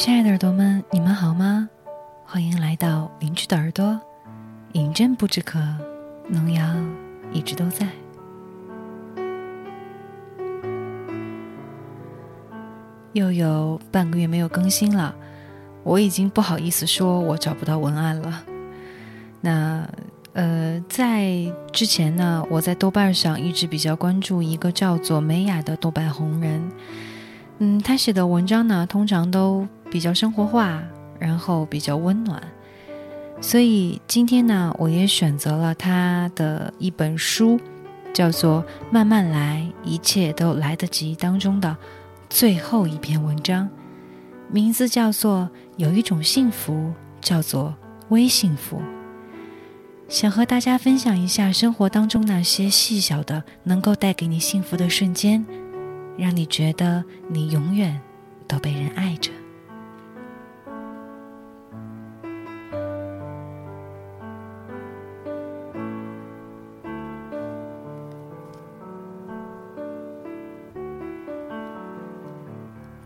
亲爱的耳朵们，你们好吗？欢迎来到邻居的耳朵，饮鸩不知渴，农药一直都在。又有半个月没有更新了，我已经不好意思说我找不到文案了。那呃，在之前呢，我在豆瓣上一直比较关注一个叫做美雅的豆瓣红人。嗯，他写的文章呢，通常都比较生活化，然后比较温暖。所以今天呢，我也选择了他的一本书，叫做《慢慢来，一切都来得及》当中的最后一篇文章，名字叫做《有一种幸福叫做微幸福》。想和大家分享一下生活当中那些细小的，能够带给你幸福的瞬间。让你觉得你永远都被人爱着。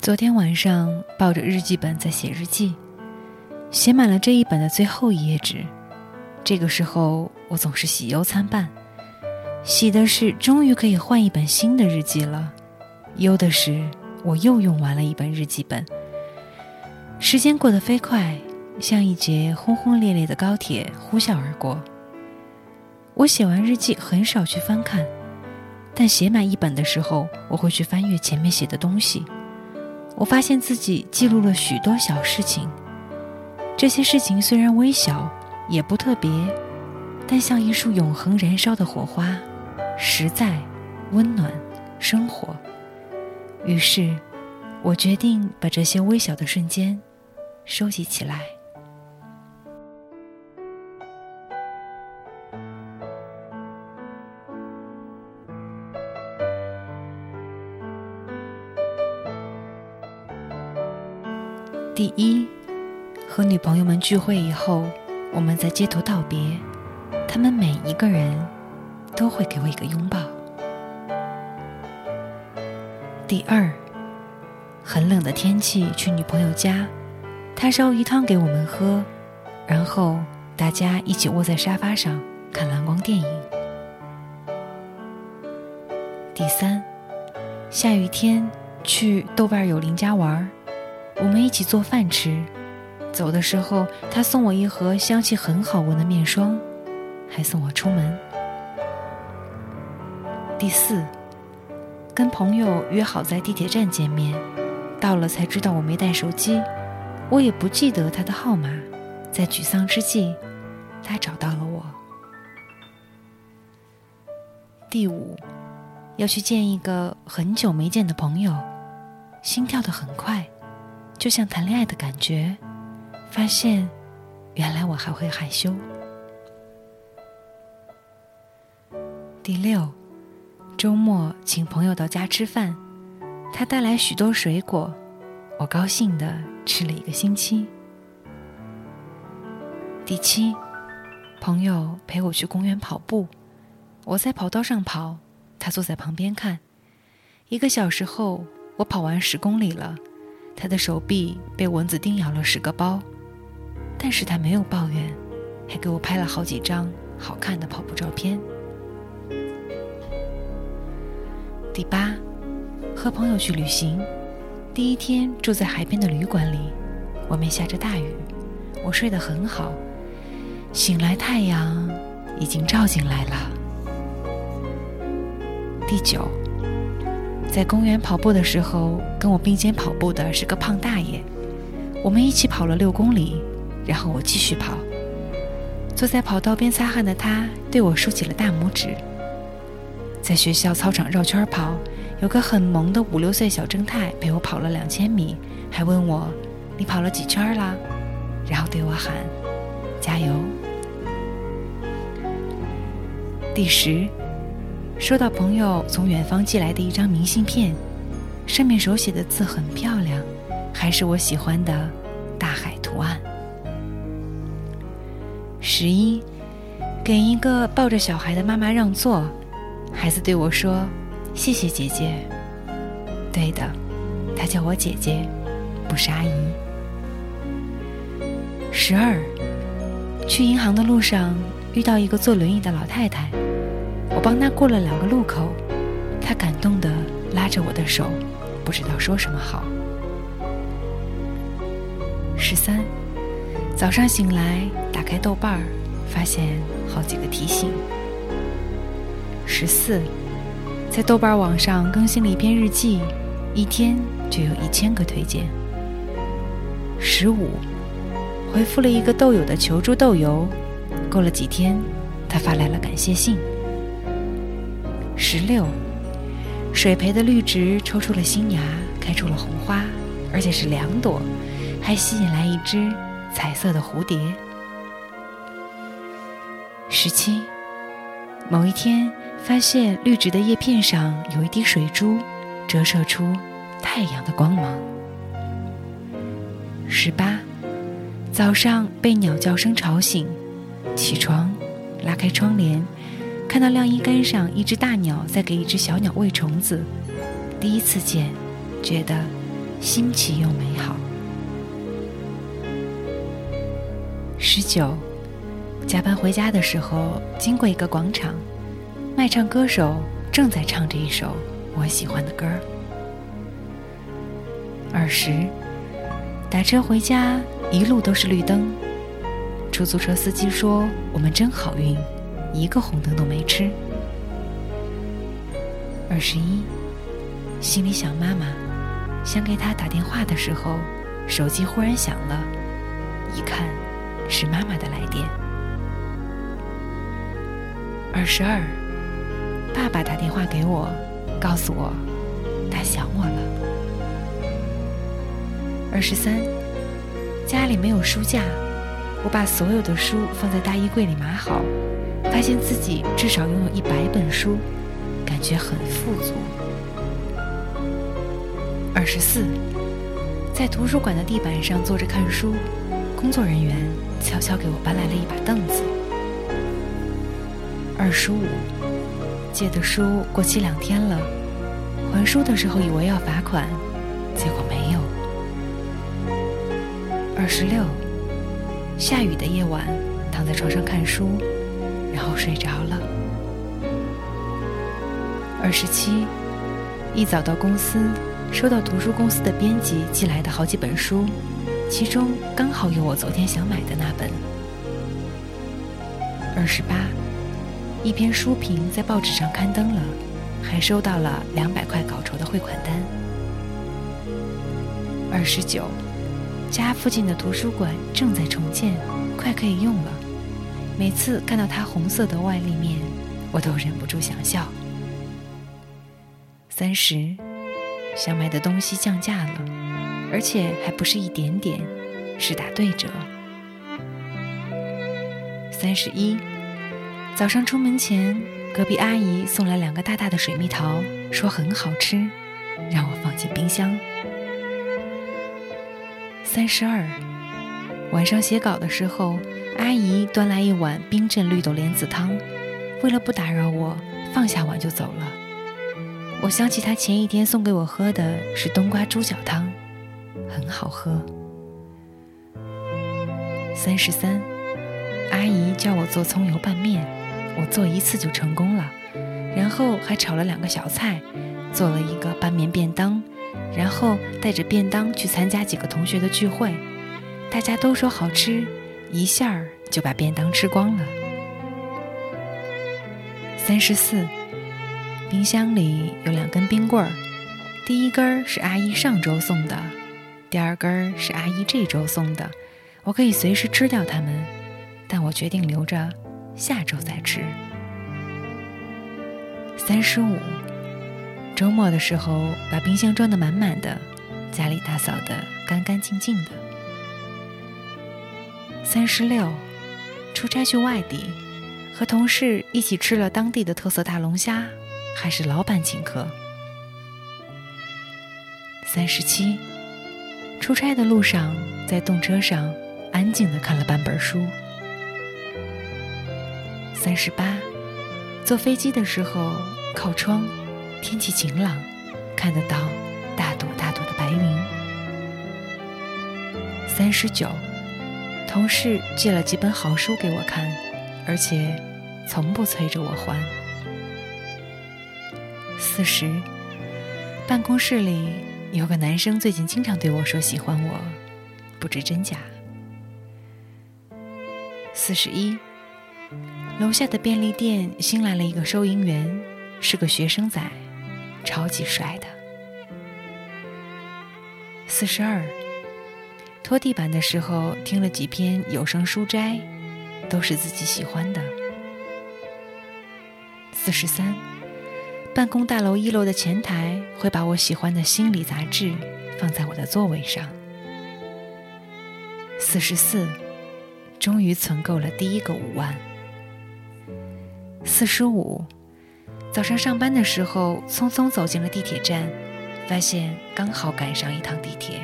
昨天晚上抱着日记本在写日记，写满了这一本的最后一页纸。这个时候我总是喜忧参半，喜的是终于可以换一本新的日记了。忧的是，我又用完了一本日记本。时间过得飞快，像一节轰轰烈烈的高铁呼啸而过。我写完日记很少去翻看，但写满一本的时候，我会去翻阅前面写的东西。我发现自己记录了许多小事情，这些事情虽然微小，也不特别，但像一束永恒燃烧的火花，实在温暖生活。于是，我决定把这些微小的瞬间收集起来。第一，和女朋友们聚会以后，我们在街头道别，他们每一个人都会给我一个拥抱。第二，很冷的天气去女朋友家，她烧鱼汤给我们喝，然后大家一起窝在沙发上看蓝光电影。第三，下雨天去豆瓣友邻家玩，我们一起做饭吃，走的时候他送我一盒香气很好闻的面霜，还送我出门。第四。跟朋友约好在地铁站见面，到了才知道我没带手机，我也不记得他的号码。在沮丧之际，他找到了我。第五，要去见一个很久没见的朋友，心跳的很快，就像谈恋爱的感觉。发现，原来我还会害羞。第六。周末请朋友到家吃饭，他带来许多水果，我高兴的吃了一个星期。第七，朋友陪我去公园跑步，我在跑道上跑，他坐在旁边看。一个小时后，我跑完十公里了，他的手臂被蚊子叮咬了十个包，但是他没有抱怨，还给我拍了好几张好看的跑步照片。第八，和朋友去旅行，第一天住在海边的旅馆里，外面下着大雨，我睡得很好，醒来太阳已经照进来了。第九，在公园跑步的时候，跟我并肩跑步的是个胖大爷，我们一起跑了六公里，然后我继续跑，坐在跑道边擦汗的他对我竖起了大拇指。在学校操场绕圈跑，有个很萌的五六岁小正太陪我跑了两千米，还问我：“你跑了几圈啦？”然后对我喊：“加油！”第十，收到朋友从远方寄来的一张明信片，上面手写的字很漂亮，还是我喜欢的大海图案。十一，给一个抱着小孩的妈妈让座。孩子对我说：“谢谢姐姐。”对的，她叫我姐姐，不是阿姨。十二，去银行的路上遇到一个坐轮椅的老太太，我帮他过了两个路口，他感动的拉着我的手，不知道说什么好。十三，早上醒来打开豆瓣儿，发现好几个提醒。十四，在豆瓣网上更新了一篇日记，一天就有一千个推荐。十五，回复了一个豆友的求助豆油，过了几天，他发来了感谢信。十六，水培的绿植抽出了新芽，开出了红花，而且是两朵，还吸引来一只彩色的蝴蝶。十七，某一天。发现绿植的叶片上有一滴水珠，折射出太阳的光芒。十八，早上被鸟叫声吵醒，起床，拉开窗帘，看到晾衣杆上一只大鸟在给一只小鸟喂虫子，第一次见，觉得新奇又美好。十九，加班回家的时候经过一个广场。卖唱歌手正在唱着一首我喜欢的歌儿。二十，打车回家一路都是绿灯，出租车司机说我们真好运，一个红灯都没吃。二十一，心里想妈妈，想给她打电话的时候，手机忽然响了，一看是妈妈的来电。二十二。爸爸打电话给我，告诉我他想我了。二十三，家里没有书架，我把所有的书放在大衣柜里码好，发现自己至少拥有一百本书，感觉很富足。二十四，在图书馆的地板上坐着看书，工作人员悄悄给我搬来了一把凳子。二十五。借的书过期两天了，还书的时候以为要罚款，结果没有。二十六，下雨的夜晚，躺在床上看书，然后睡着了。二十七，一早到公司，收到图书公司的编辑寄来的好几本书，其中刚好有我昨天想买的那本。二十八。一篇书评在报纸上刊登了，还收到了两百块稿酬的汇款单。二十九，家附近的图书馆正在重建，快可以用了。每次看到它红色的外立面，我都忍不住想笑。三十，想买的东西降价了，而且还不是一点点，是打对折。三十一。早上出门前，隔壁阿姨送来两个大大的水蜜桃，说很好吃，让我放进冰箱。三十二，晚上写稿的时候，阿姨端来一碗冰镇绿豆莲子汤，为了不打扰我，放下碗就走了。我想起她前一天送给我喝的是冬瓜猪脚汤，很好喝。三十三，阿姨叫我做葱油拌面。我做一次就成功了，然后还炒了两个小菜，做了一个拌面便当，然后带着便当去参加几个同学的聚会，大家都说好吃，一下就把便当吃光了。三十四，冰箱里有两根冰棍儿，第一根是阿姨上周送的，第二根是阿姨这周送的，我可以随时吃掉它们，但我决定留着。下周再吃。三十五，周末的时候把冰箱装得满满的，家里打扫得干干净净的。三十六，出差去外地，和同事一起吃了当地的特色大龙虾，还是老板请客。三十七，出差的路上在动车上安静的看了半本书。三十八，坐飞机的时候靠窗，天气晴朗，看得到大朵大朵的白云。三十九，同事借了几本好书给我看，而且从不催着我还。四十，办公室里有个男生最近经常对我说喜欢我，不知真假。四十一，楼下的便利店新来了一个收银员，是个学生仔，超级帅的。四十二。拖地板的时候听了几篇有声书斋，都是自己喜欢的。四十三，办公大楼一楼的前台会把我喜欢的心理杂志放在我的座位上。四十四，终于存够了第一个五万。四十五，早上上班的时候匆匆走进了地铁站，发现刚好赶上一趟地铁。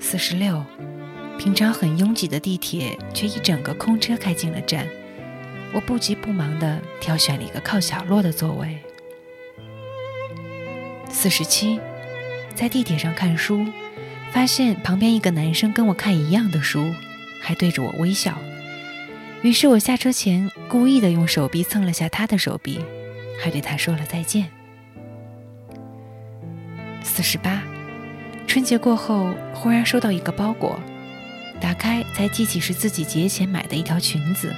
四十六，平常很拥挤的地铁，却一整个空车开进了站。我不急不忙地挑选了一个靠角落的座位。四十七，在地铁上看书，发现旁边一个男生跟我看一样的书，还对着我微笑。于是我下车前故意的用手臂蹭了下他的手臂，还对他说了再见。四十八。春节过后，忽然收到一个包裹，打开才记起是自己节前买的一条裙子，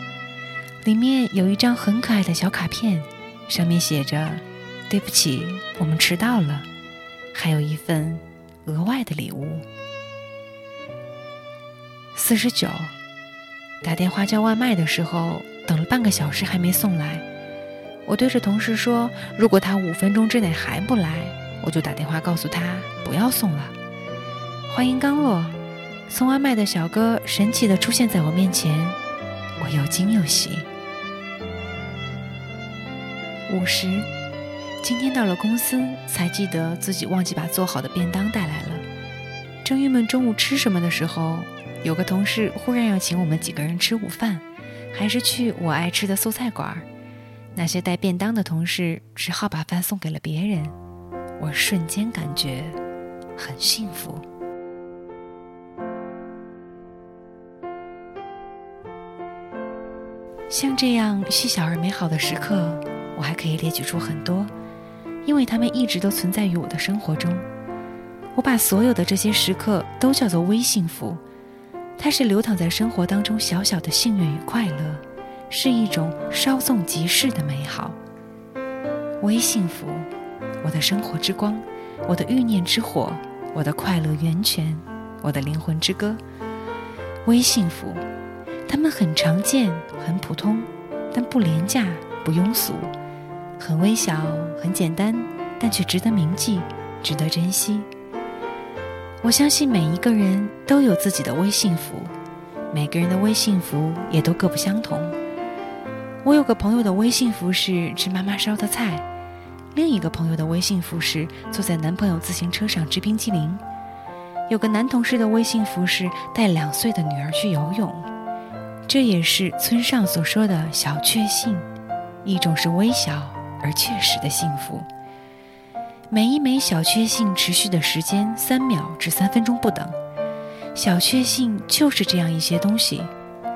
里面有一张很可爱的小卡片，上面写着：“对不起，我们迟到了。”还有一份额外的礼物。四十九，打电话叫外卖的时候，等了半个小时还没送来，我对着同事说：“如果他五分钟之内还不来，我就打电话告诉他不要送了。”话音刚落，送外卖的小哥神奇的出现在我面前，我又惊又喜。五十，今天到了公司才记得自己忘记把做好的便当带来了。正郁闷中午吃什么的时候，有个同事忽然要请我们几个人吃午饭，还是去我爱吃的素菜馆。那些带便当的同事只好把饭送给了别人。我瞬间感觉很幸福。像这样细小而美好的时刻，我还可以列举出很多，因为它们一直都存在于我的生活中。我把所有的这些时刻都叫做微幸福，它是流淌在生活当中小小的幸运与快乐，是一种稍纵即逝的美好。微幸福，我的生活之光，我的欲念之火，我的快乐源泉，我的灵魂之歌。微幸福。它们很常见，很普通，但不廉价，不庸俗，很微小，很简单，但却值得铭记，值得珍惜。我相信每一个人都有自己的微幸福，每个人的微幸福也都各不相同。我有个朋友的微幸福是吃妈妈烧的菜，另一个朋友的微幸福是坐在男朋友自行车上吃冰淇淋，有个男同事的微幸福是带两岁的女儿去游泳。这也是村上所说的小确幸，一种是微小而确实的幸福。每一枚小确幸持续的时间三秒至三分钟不等。小确幸就是这样一些东西：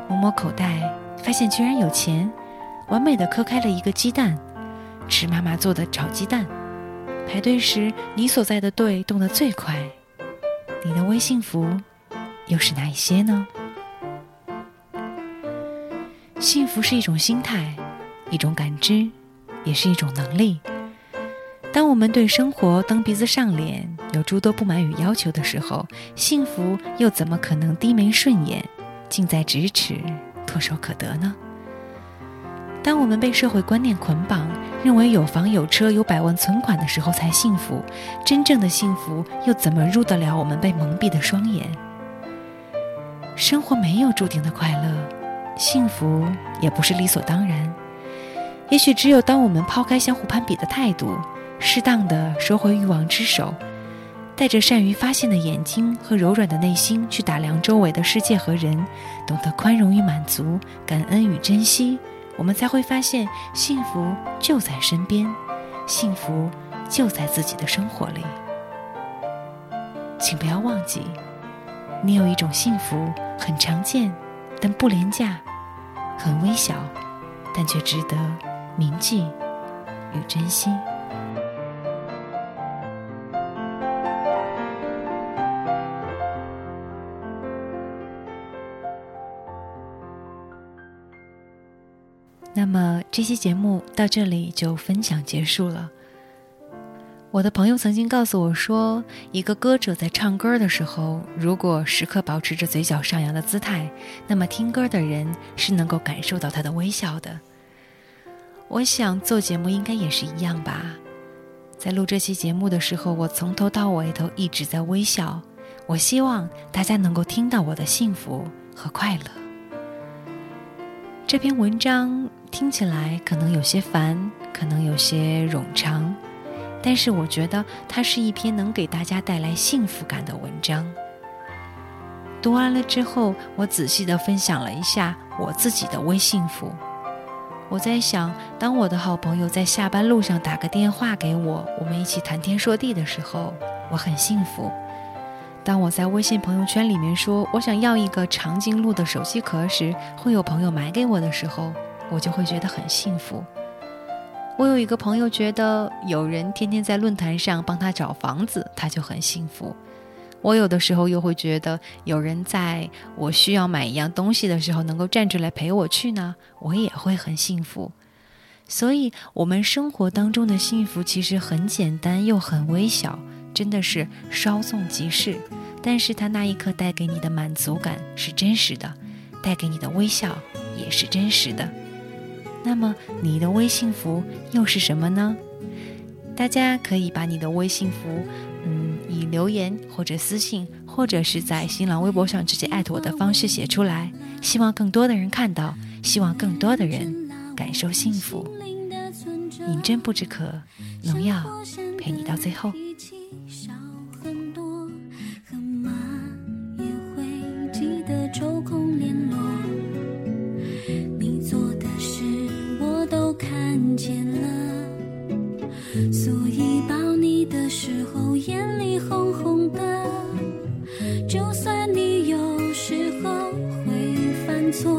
摸摸口袋，发现居然有钱；完美的磕开了一个鸡蛋；吃妈妈做的炒鸡蛋；排队时你所在的队动得最快。你的微幸福又是哪一些呢？幸福是一种心态，一种感知，也是一种能力。当我们对生活蹬鼻子上脸，有诸多不满与要求的时候，幸福又怎么可能低眉顺眼、近在咫尺、唾手可得呢？当我们被社会观念捆绑，认为有房有车有百万存款的时候才幸福，真正的幸福又怎么入得了我们被蒙蔽的双眼？生活没有注定的快乐。幸福也不是理所当然，也许只有当我们抛开相互攀比的态度，适当的收回欲望之手，带着善于发现的眼睛和柔软的内心去打量周围的世界和人，懂得宽容与满足，感恩与珍惜，我们才会发现幸福就在身边，幸福就在自己的生活里。请不要忘记，你有一种幸福，很常见，但不廉价，很微小，但却值得铭记与珍惜。那么这期节目到这里就分享结束了。我的朋友曾经告诉我说，一个歌者在唱歌的时候，如果时刻保持着嘴角上扬的姿态，那么听歌的人是能够感受到他的微笑的。我想做节目应该也是一样吧。在录这期节目的时候，我从头到尾都一直在微笑。我希望大家能够听到我的幸福和快乐。这篇文章听起来可能有些烦，可能有些冗长。但是我觉得它是一篇能给大家带来幸福感的文章。读完了之后，我仔细的分享了一下我自己的微幸福。我在想，当我的好朋友在下班路上打个电话给我，我们一起谈天说地的时候，我很幸福；当我在微信朋友圈里面说我想要一个长颈鹿的手机壳时，会有朋友买给我的时候，我就会觉得很幸福。我有一个朋友，觉得有人天天在论坛上帮他找房子，他就很幸福。我有的时候又会觉得，有人在我需要买一样东西的时候能够站出来陪我去呢，我也会很幸福。所以，我们生活当中的幸福其实很简单又很微小，真的是稍纵即逝。但是，它那一刻带给你的满足感是真实的，带给你的微笑也是真实的。那么你的微幸福又是什么呢？大家可以把你的微幸福，嗯，以留言或者私信，或者是在新浪微博上直接艾特我的方式写出来。希望更多的人看到，希望更多的人感受幸福。饮鸩不知渴，农药陪你到最后。就算你有时候会犯错